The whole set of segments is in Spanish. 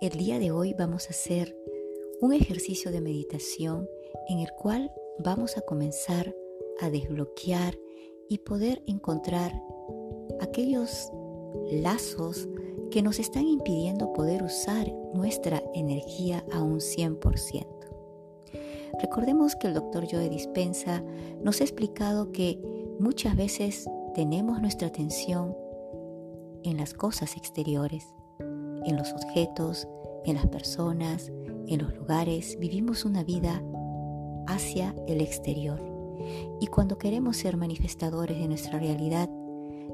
El día de hoy vamos a hacer un ejercicio de meditación en el cual vamos a comenzar a desbloquear y poder encontrar aquellos lazos que nos están impidiendo poder usar nuestra energía a un 100%. Recordemos que el doctor Joe Dispensa nos ha explicado que muchas veces tenemos nuestra atención en las cosas exteriores, en los objetos, en las personas, en los lugares. Vivimos una vida hacia el exterior. Y cuando queremos ser manifestadores de nuestra realidad,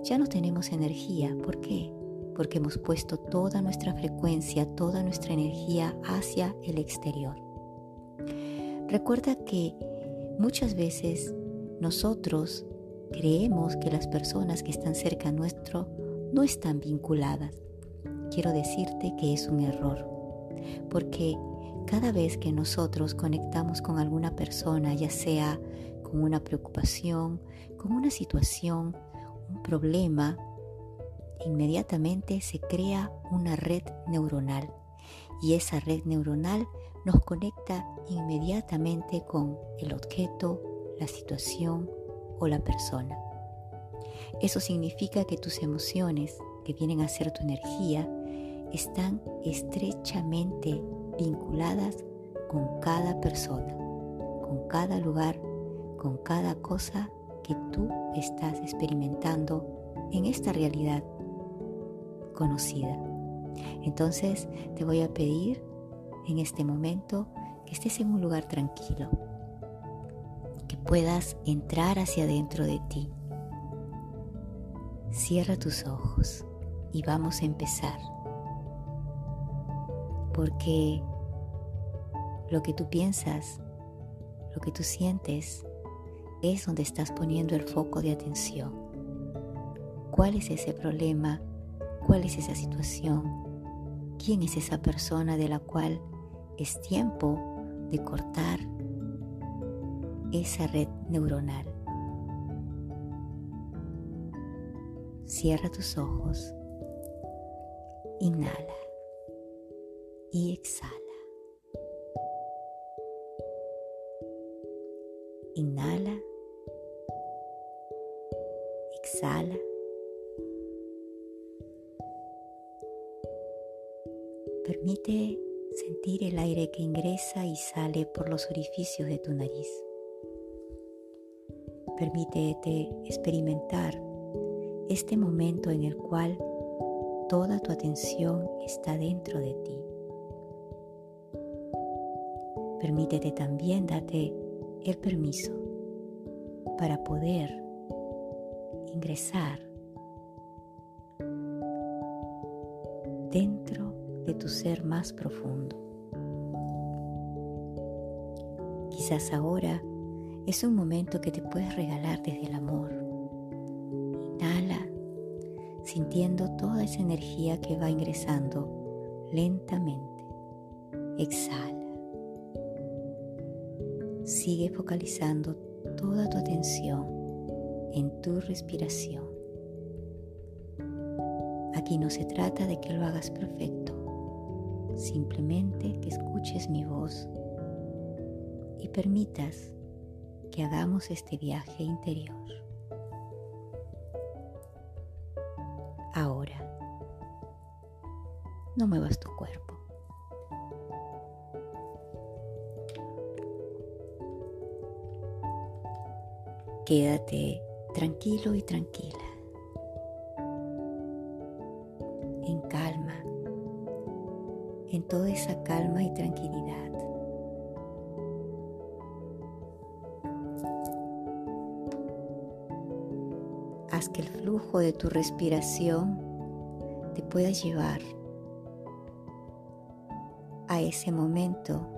ya no tenemos energía. ¿Por qué? Porque hemos puesto toda nuestra frecuencia, toda nuestra energía hacia el exterior. Recuerda que muchas veces nosotros creemos que las personas que están cerca nuestro no están vinculadas. Quiero decirte que es un error, porque cada vez que nosotros conectamos con alguna persona, ya sea con una preocupación, con una situación, un problema, inmediatamente se crea una red neuronal y esa red neuronal nos conecta inmediatamente con el objeto, la situación o la persona. Eso significa que tus emociones, que vienen a ser tu energía, están estrechamente vinculadas con cada persona, con cada lugar, con cada cosa que tú estás experimentando en esta realidad conocida. Entonces te voy a pedir en este momento que estés en un lugar tranquilo, que puedas entrar hacia adentro de ti Cierra tus ojos y vamos a empezar. Porque lo que tú piensas, lo que tú sientes, es donde estás poniendo el foco de atención. ¿Cuál es ese problema? ¿Cuál es esa situación? ¿Quién es esa persona de la cual es tiempo de cortar esa red neuronal? Cierra tus ojos. Inhala y exhala. Inhala. Exhala. Permite sentir el aire que ingresa y sale por los orificios de tu nariz. Permítete experimentar este momento en el cual toda tu atención está dentro de ti. Permítete también date el permiso para poder ingresar dentro de tu ser más profundo. Quizás ahora es un momento que te puedes regalar desde el amor sintiendo toda esa energía que va ingresando lentamente. Exhala. Sigue focalizando toda tu atención en tu respiración. Aquí no se trata de que lo hagas perfecto, simplemente que escuches mi voz y permitas que hagamos este viaje interior. Ahora, no muevas tu cuerpo. Quédate tranquilo y tranquila, en calma, en toda esa calma y tranquilidad. haz que el flujo de tu respiración te pueda llevar a ese momento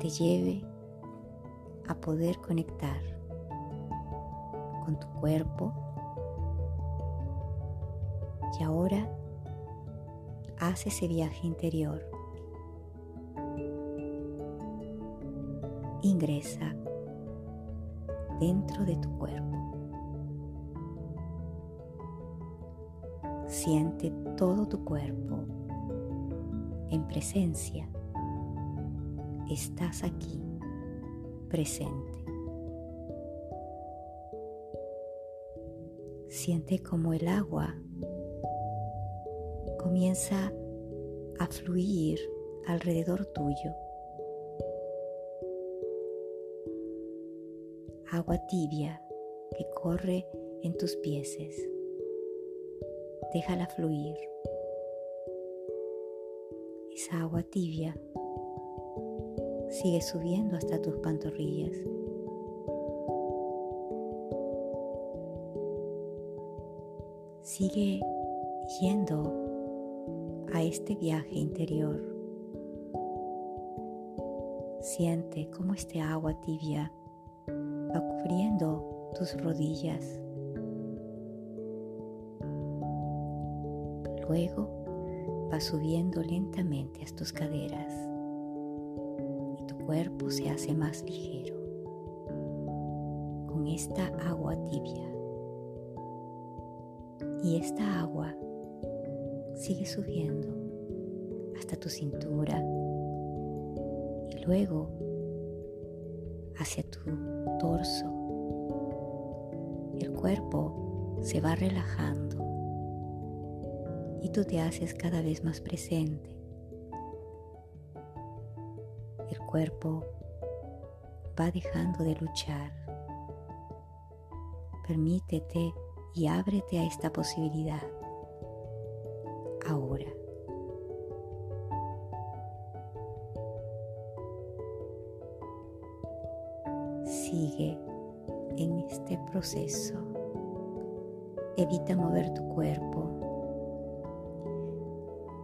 te lleve a poder conectar con tu cuerpo. Y ahora haz ese viaje interior. Ingresa dentro de tu cuerpo. Siente todo tu cuerpo en presencia. Estás aquí, presente. Siente como el agua comienza a fluir alrededor tuyo. Agua tibia que corre en tus pies. Déjala fluir. Esa agua tibia sigue subiendo hasta tus pantorrillas. Sigue yendo a este viaje interior. Siente cómo este agua tibia va cubriendo tus rodillas. Luego va subiendo lentamente a tus caderas cuerpo se hace más ligero con esta agua tibia. Y esta agua sigue subiendo hasta tu cintura y luego hacia tu torso. El cuerpo se va relajando y tú te haces cada vez más presente. Cuerpo va dejando de luchar. Permítete y ábrete a esta posibilidad. Ahora. Sigue en este proceso. Evita mover tu cuerpo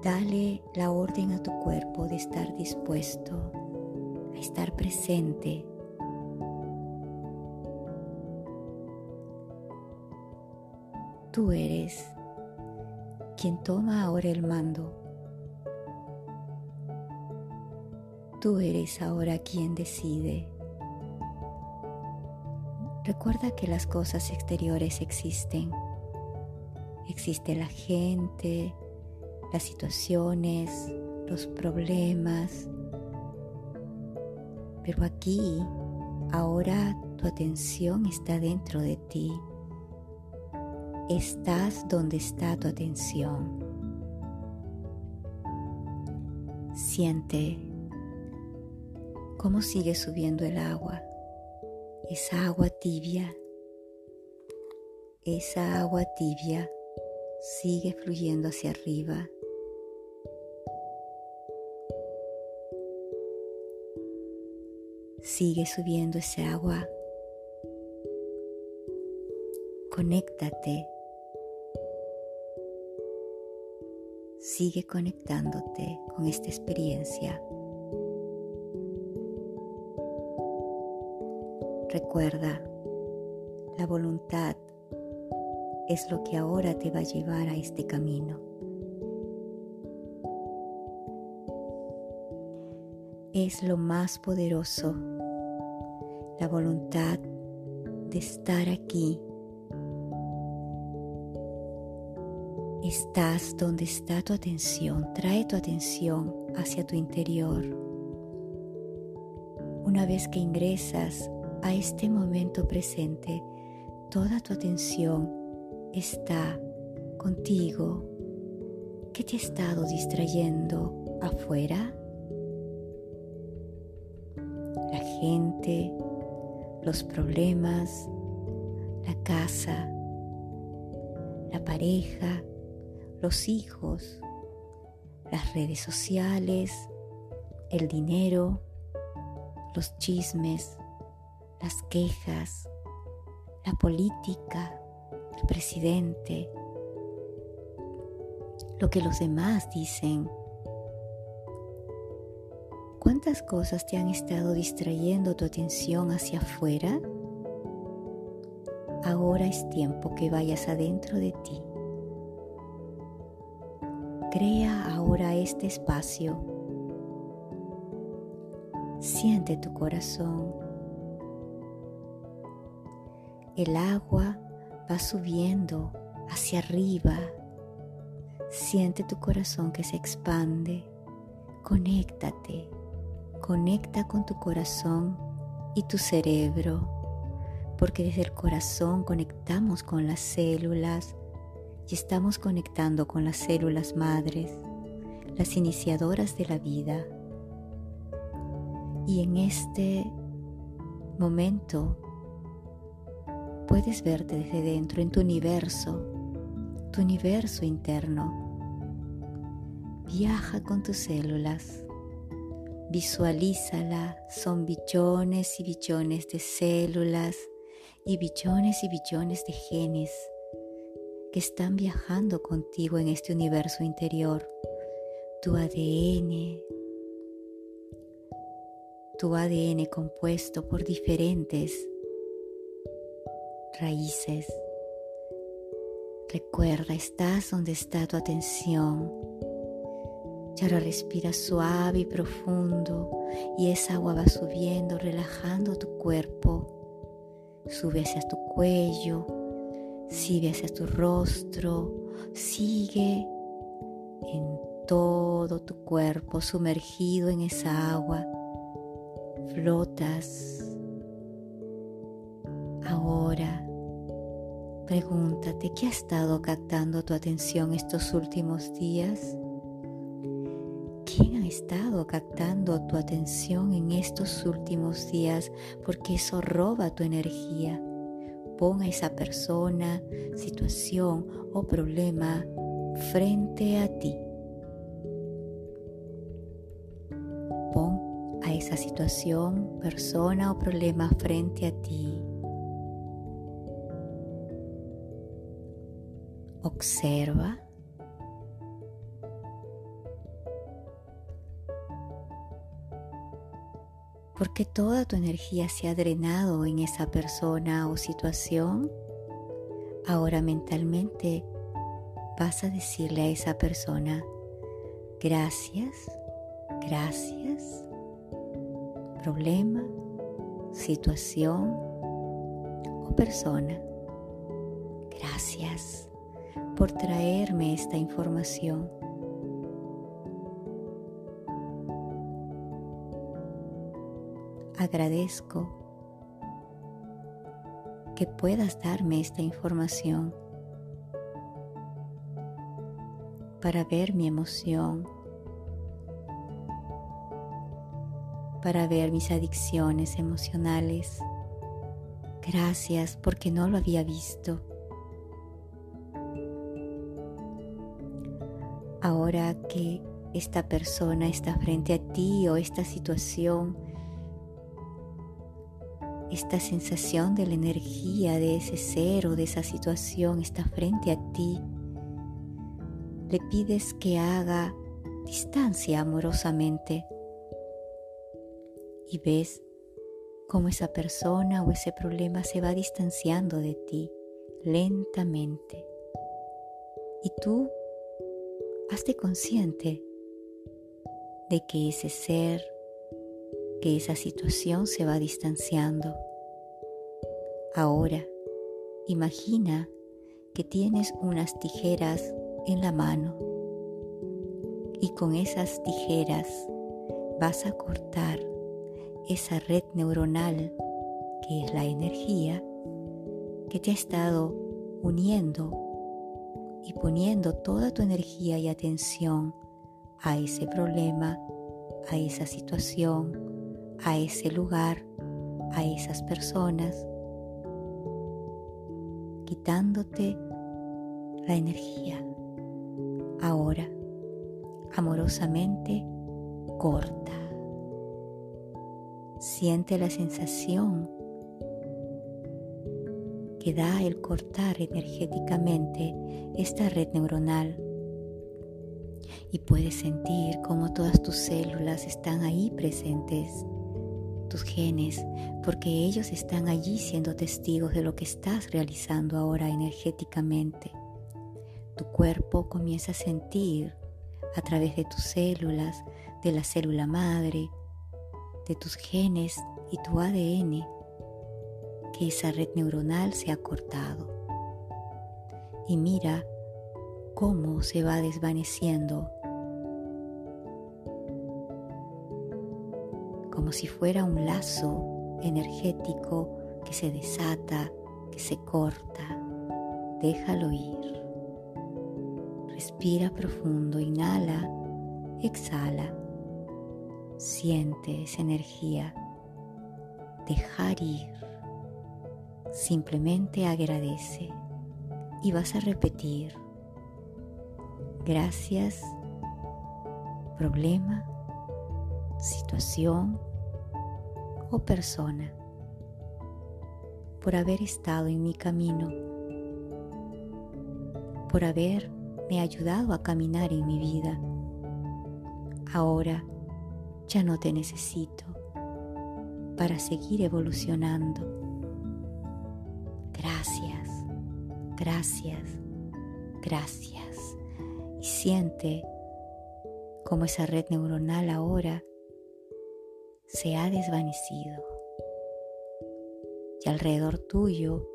Dale la orden a tu cuerpo de estar dispuesto estar presente. Tú eres quien toma ahora el mando. Tú eres ahora quien decide. Recuerda que las cosas exteriores existen. Existe la gente, las situaciones, los problemas. Pero aquí, ahora tu atención está dentro de ti. Estás donde está tu atención. Siente cómo sigue subiendo el agua, esa agua tibia, esa agua tibia sigue fluyendo hacia arriba Sigue subiendo ese agua. Conéctate. Sigue conectándote con esta experiencia. Recuerda, la voluntad es lo que ahora te va a llevar a este camino. Es lo más poderoso voluntad de estar aquí. Estás donde está tu atención. Trae tu atención hacia tu interior. Una vez que ingresas a este momento presente, toda tu atención está contigo. ¿Qué te ha estado distrayendo afuera? La gente, los problemas, la casa, la pareja, los hijos, las redes sociales, el dinero, los chismes, las quejas, la política, el presidente, lo que los demás dicen. ¿Cuántas cosas te han estado distrayendo tu atención hacia afuera? Ahora es tiempo que vayas adentro de ti. Crea ahora este espacio. Siente tu corazón. El agua va subiendo hacia arriba Siente tu corazón que se expande. Conéctate. Conecta con tu corazón y tu cerebro, porque desde el corazón conectamos con las células y estamos conectando con las células madres, las iniciadoras de la vida. Y en este momento puedes verte desde dentro en tu universo, tu universo interno. Viaja con tus células, visualízala, son billones y billones de células y billones y billones de genes que están viajando contigo en este universo interior. Tu ADN, tu ADN compuesto por diferentes raíces. Recuerda, estás donde está tu atención. Y ahora respira suave y profundo y esa agua va subiendo, relajando tu cuerpo. Sube hacia tu cuello, sigue hacia tu rostro, sigue en todo tu cuerpo sumergido en esa agua. Flotas. Ahora Pregúntate qué ha estado captando tu atención estos últimos días. ¿Quién ha estado captando tu atención en estos últimos días? Porque eso roba tu energía. Pon a esa persona, situación o problema frente a ti. Pon a esa situación, persona o problema frente a ti. Observa. Porque toda tu energía se ha drenado en esa persona o situación, ahora mentalmente vas a decirle a esa persona, gracias, gracias, problema, situación o persona. Gracias por traerme esta información. Agradezco que puedas darme esta información para ver mi emoción, para ver mis adicciones emocionales. Gracias porque no lo había visto. Ahora que esta persona está frente a ti o esta situación, esta sensación de la energía de ese ser o de esa situación está frente a ti, le pides que haga distancia amorosamente y ves cómo esa persona o ese problema se va distanciando de ti lentamente. Y tú hazte consciente de que ese ser, que esa situación se va distanciando. Ahora, imagina que tienes unas tijeras en la mano y con esas tijeras vas a cortar esa red neuronal que es la energía que te ha estado uniendo y poniendo toda tu energía y atención a ese problema, a esa situación, a ese lugar, a esas personas, quitándote la energía. Ahora, amorosamente, corta. Siente la sensación que da el cortar energéticamente esta red neuronal. Y puedes sentir cómo todas tus células están ahí presentes, tus genes, porque ellos están allí siendo testigos de lo que estás realizando ahora energéticamente. Tu cuerpo comienza a sentir a través de tus células, de la célula madre, de tus genes y tu ADN que esa red neuronal se ha cortado. Y mira cómo se va desvaneciendo, como si fuera un lazo energético que se desata, que se corta. Déjalo ir. Respira profundo, inhala, exhala. Siente esa energía. Dejar ir. Simplemente agradece y vas a repetir. Gracias, problema, situación o persona por haber estado en mi camino, por haberme ayudado a caminar en mi vida. Ahora ya no te necesito para seguir evolucionando. Gracias, gracias, gracias. Y siente cómo esa red neuronal ahora se ha desvanecido y alrededor tuyo,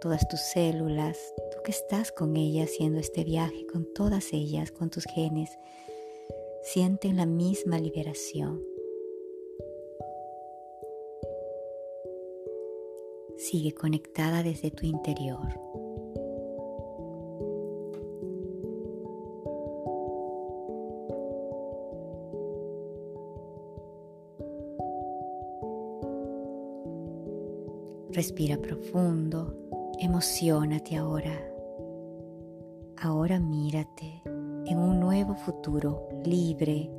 todas tus células, tú que estás con ellas haciendo este viaje, con todas ellas, con tus genes, sienten la misma liberación. Sigue conectada desde tu interior. Respira profundo, emocionate ahora. Ahora mírate en un nuevo futuro libre.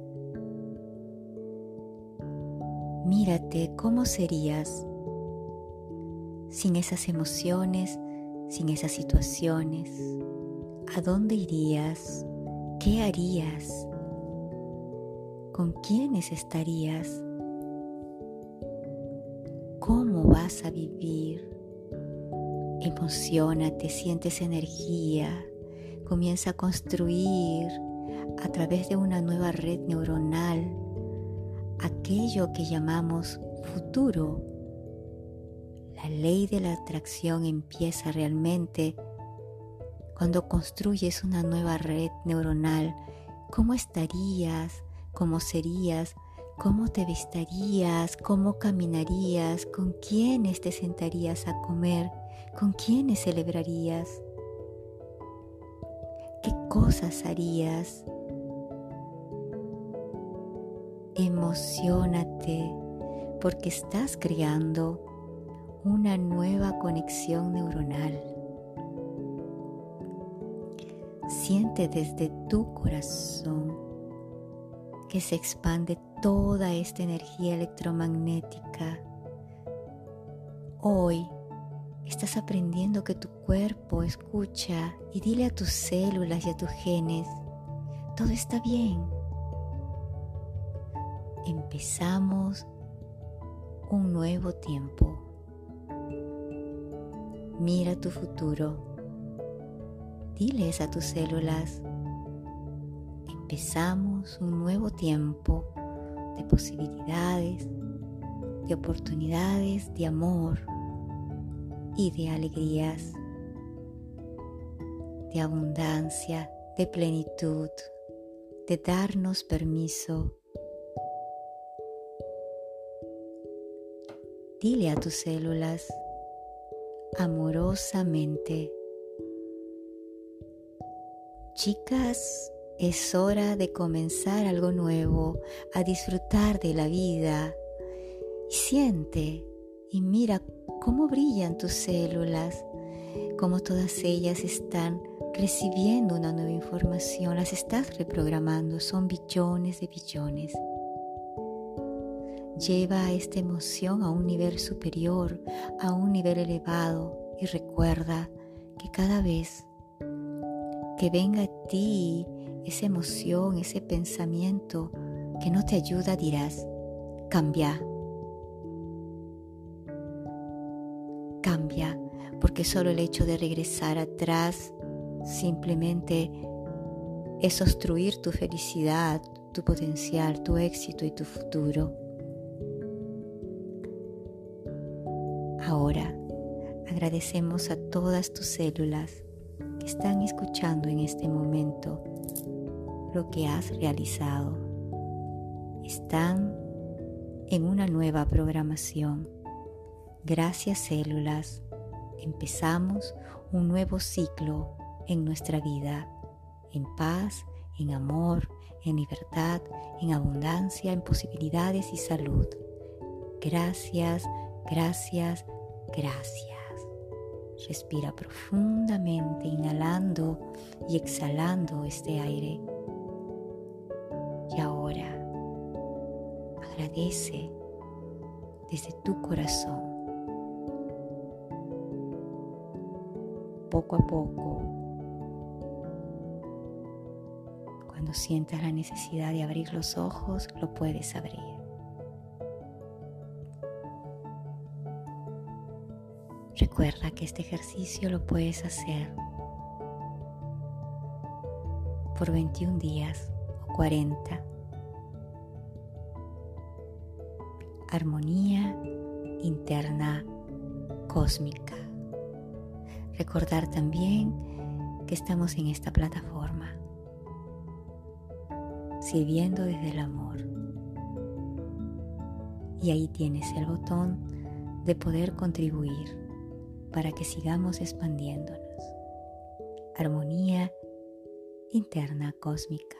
Mírate cómo serías sin esas emociones, sin esas situaciones. ¿A dónde irías? ¿Qué harías? ¿Con quiénes estarías? Vas a vivir. Emocionate, sientes energía, comienza a construir a través de una nueva red neuronal aquello que llamamos futuro. La ley de la atracción empieza realmente cuando construyes una nueva red neuronal. ¿Cómo estarías? ¿Cómo serías? ¿Cómo te vestirías? ¿Cómo caminarías? ¿Con quiénes te sentarías a comer? ¿Con quiénes celebrarías? ¿Qué cosas harías? Emocionate porque estás creando una nueva conexión neuronal. Siente desde tu corazón que se expande toda esta energía electromagnética. Hoy estás aprendiendo que tu cuerpo escucha y dile a tus células y a tus genes, todo está bien. Empezamos un nuevo tiempo. Mira tu futuro. Diles a tus células, empezamos un nuevo tiempo de posibilidades, de oportunidades, de amor y de alegrías, de abundancia, de plenitud, de darnos permiso. Dile a tus células amorosamente, chicas es hora de comenzar algo nuevo, a disfrutar de la vida. Siente y mira cómo brillan tus células, cómo todas ellas están recibiendo una nueva información, las estás reprogramando, son billones de billones. Lleva esta emoción a un nivel superior, a un nivel elevado y recuerda que cada vez que venga a ti esa emoción, ese pensamiento que no te ayuda, dirás, cambia. Cambia, porque solo el hecho de regresar atrás simplemente es obstruir tu felicidad, tu potencial, tu éxito y tu futuro. Ahora agradecemos a todas tus células que están escuchando en este momento lo que has realizado. Están en una nueva programación. Gracias células, empezamos un nuevo ciclo en nuestra vida, en paz, en amor, en libertad, en abundancia, en posibilidades y salud. Gracias, gracias, gracias. Respira profundamente, inhalando y exhalando este aire. Agradece desde tu corazón. Poco a poco, cuando sientas la necesidad de abrir los ojos, lo puedes abrir. Recuerda que este ejercicio lo puedes hacer por 21 días o 40. Armonía interna cósmica. Recordar también que estamos en esta plataforma, sirviendo desde el amor. Y ahí tienes el botón de poder contribuir para que sigamos expandiéndonos. Armonía interna cósmica.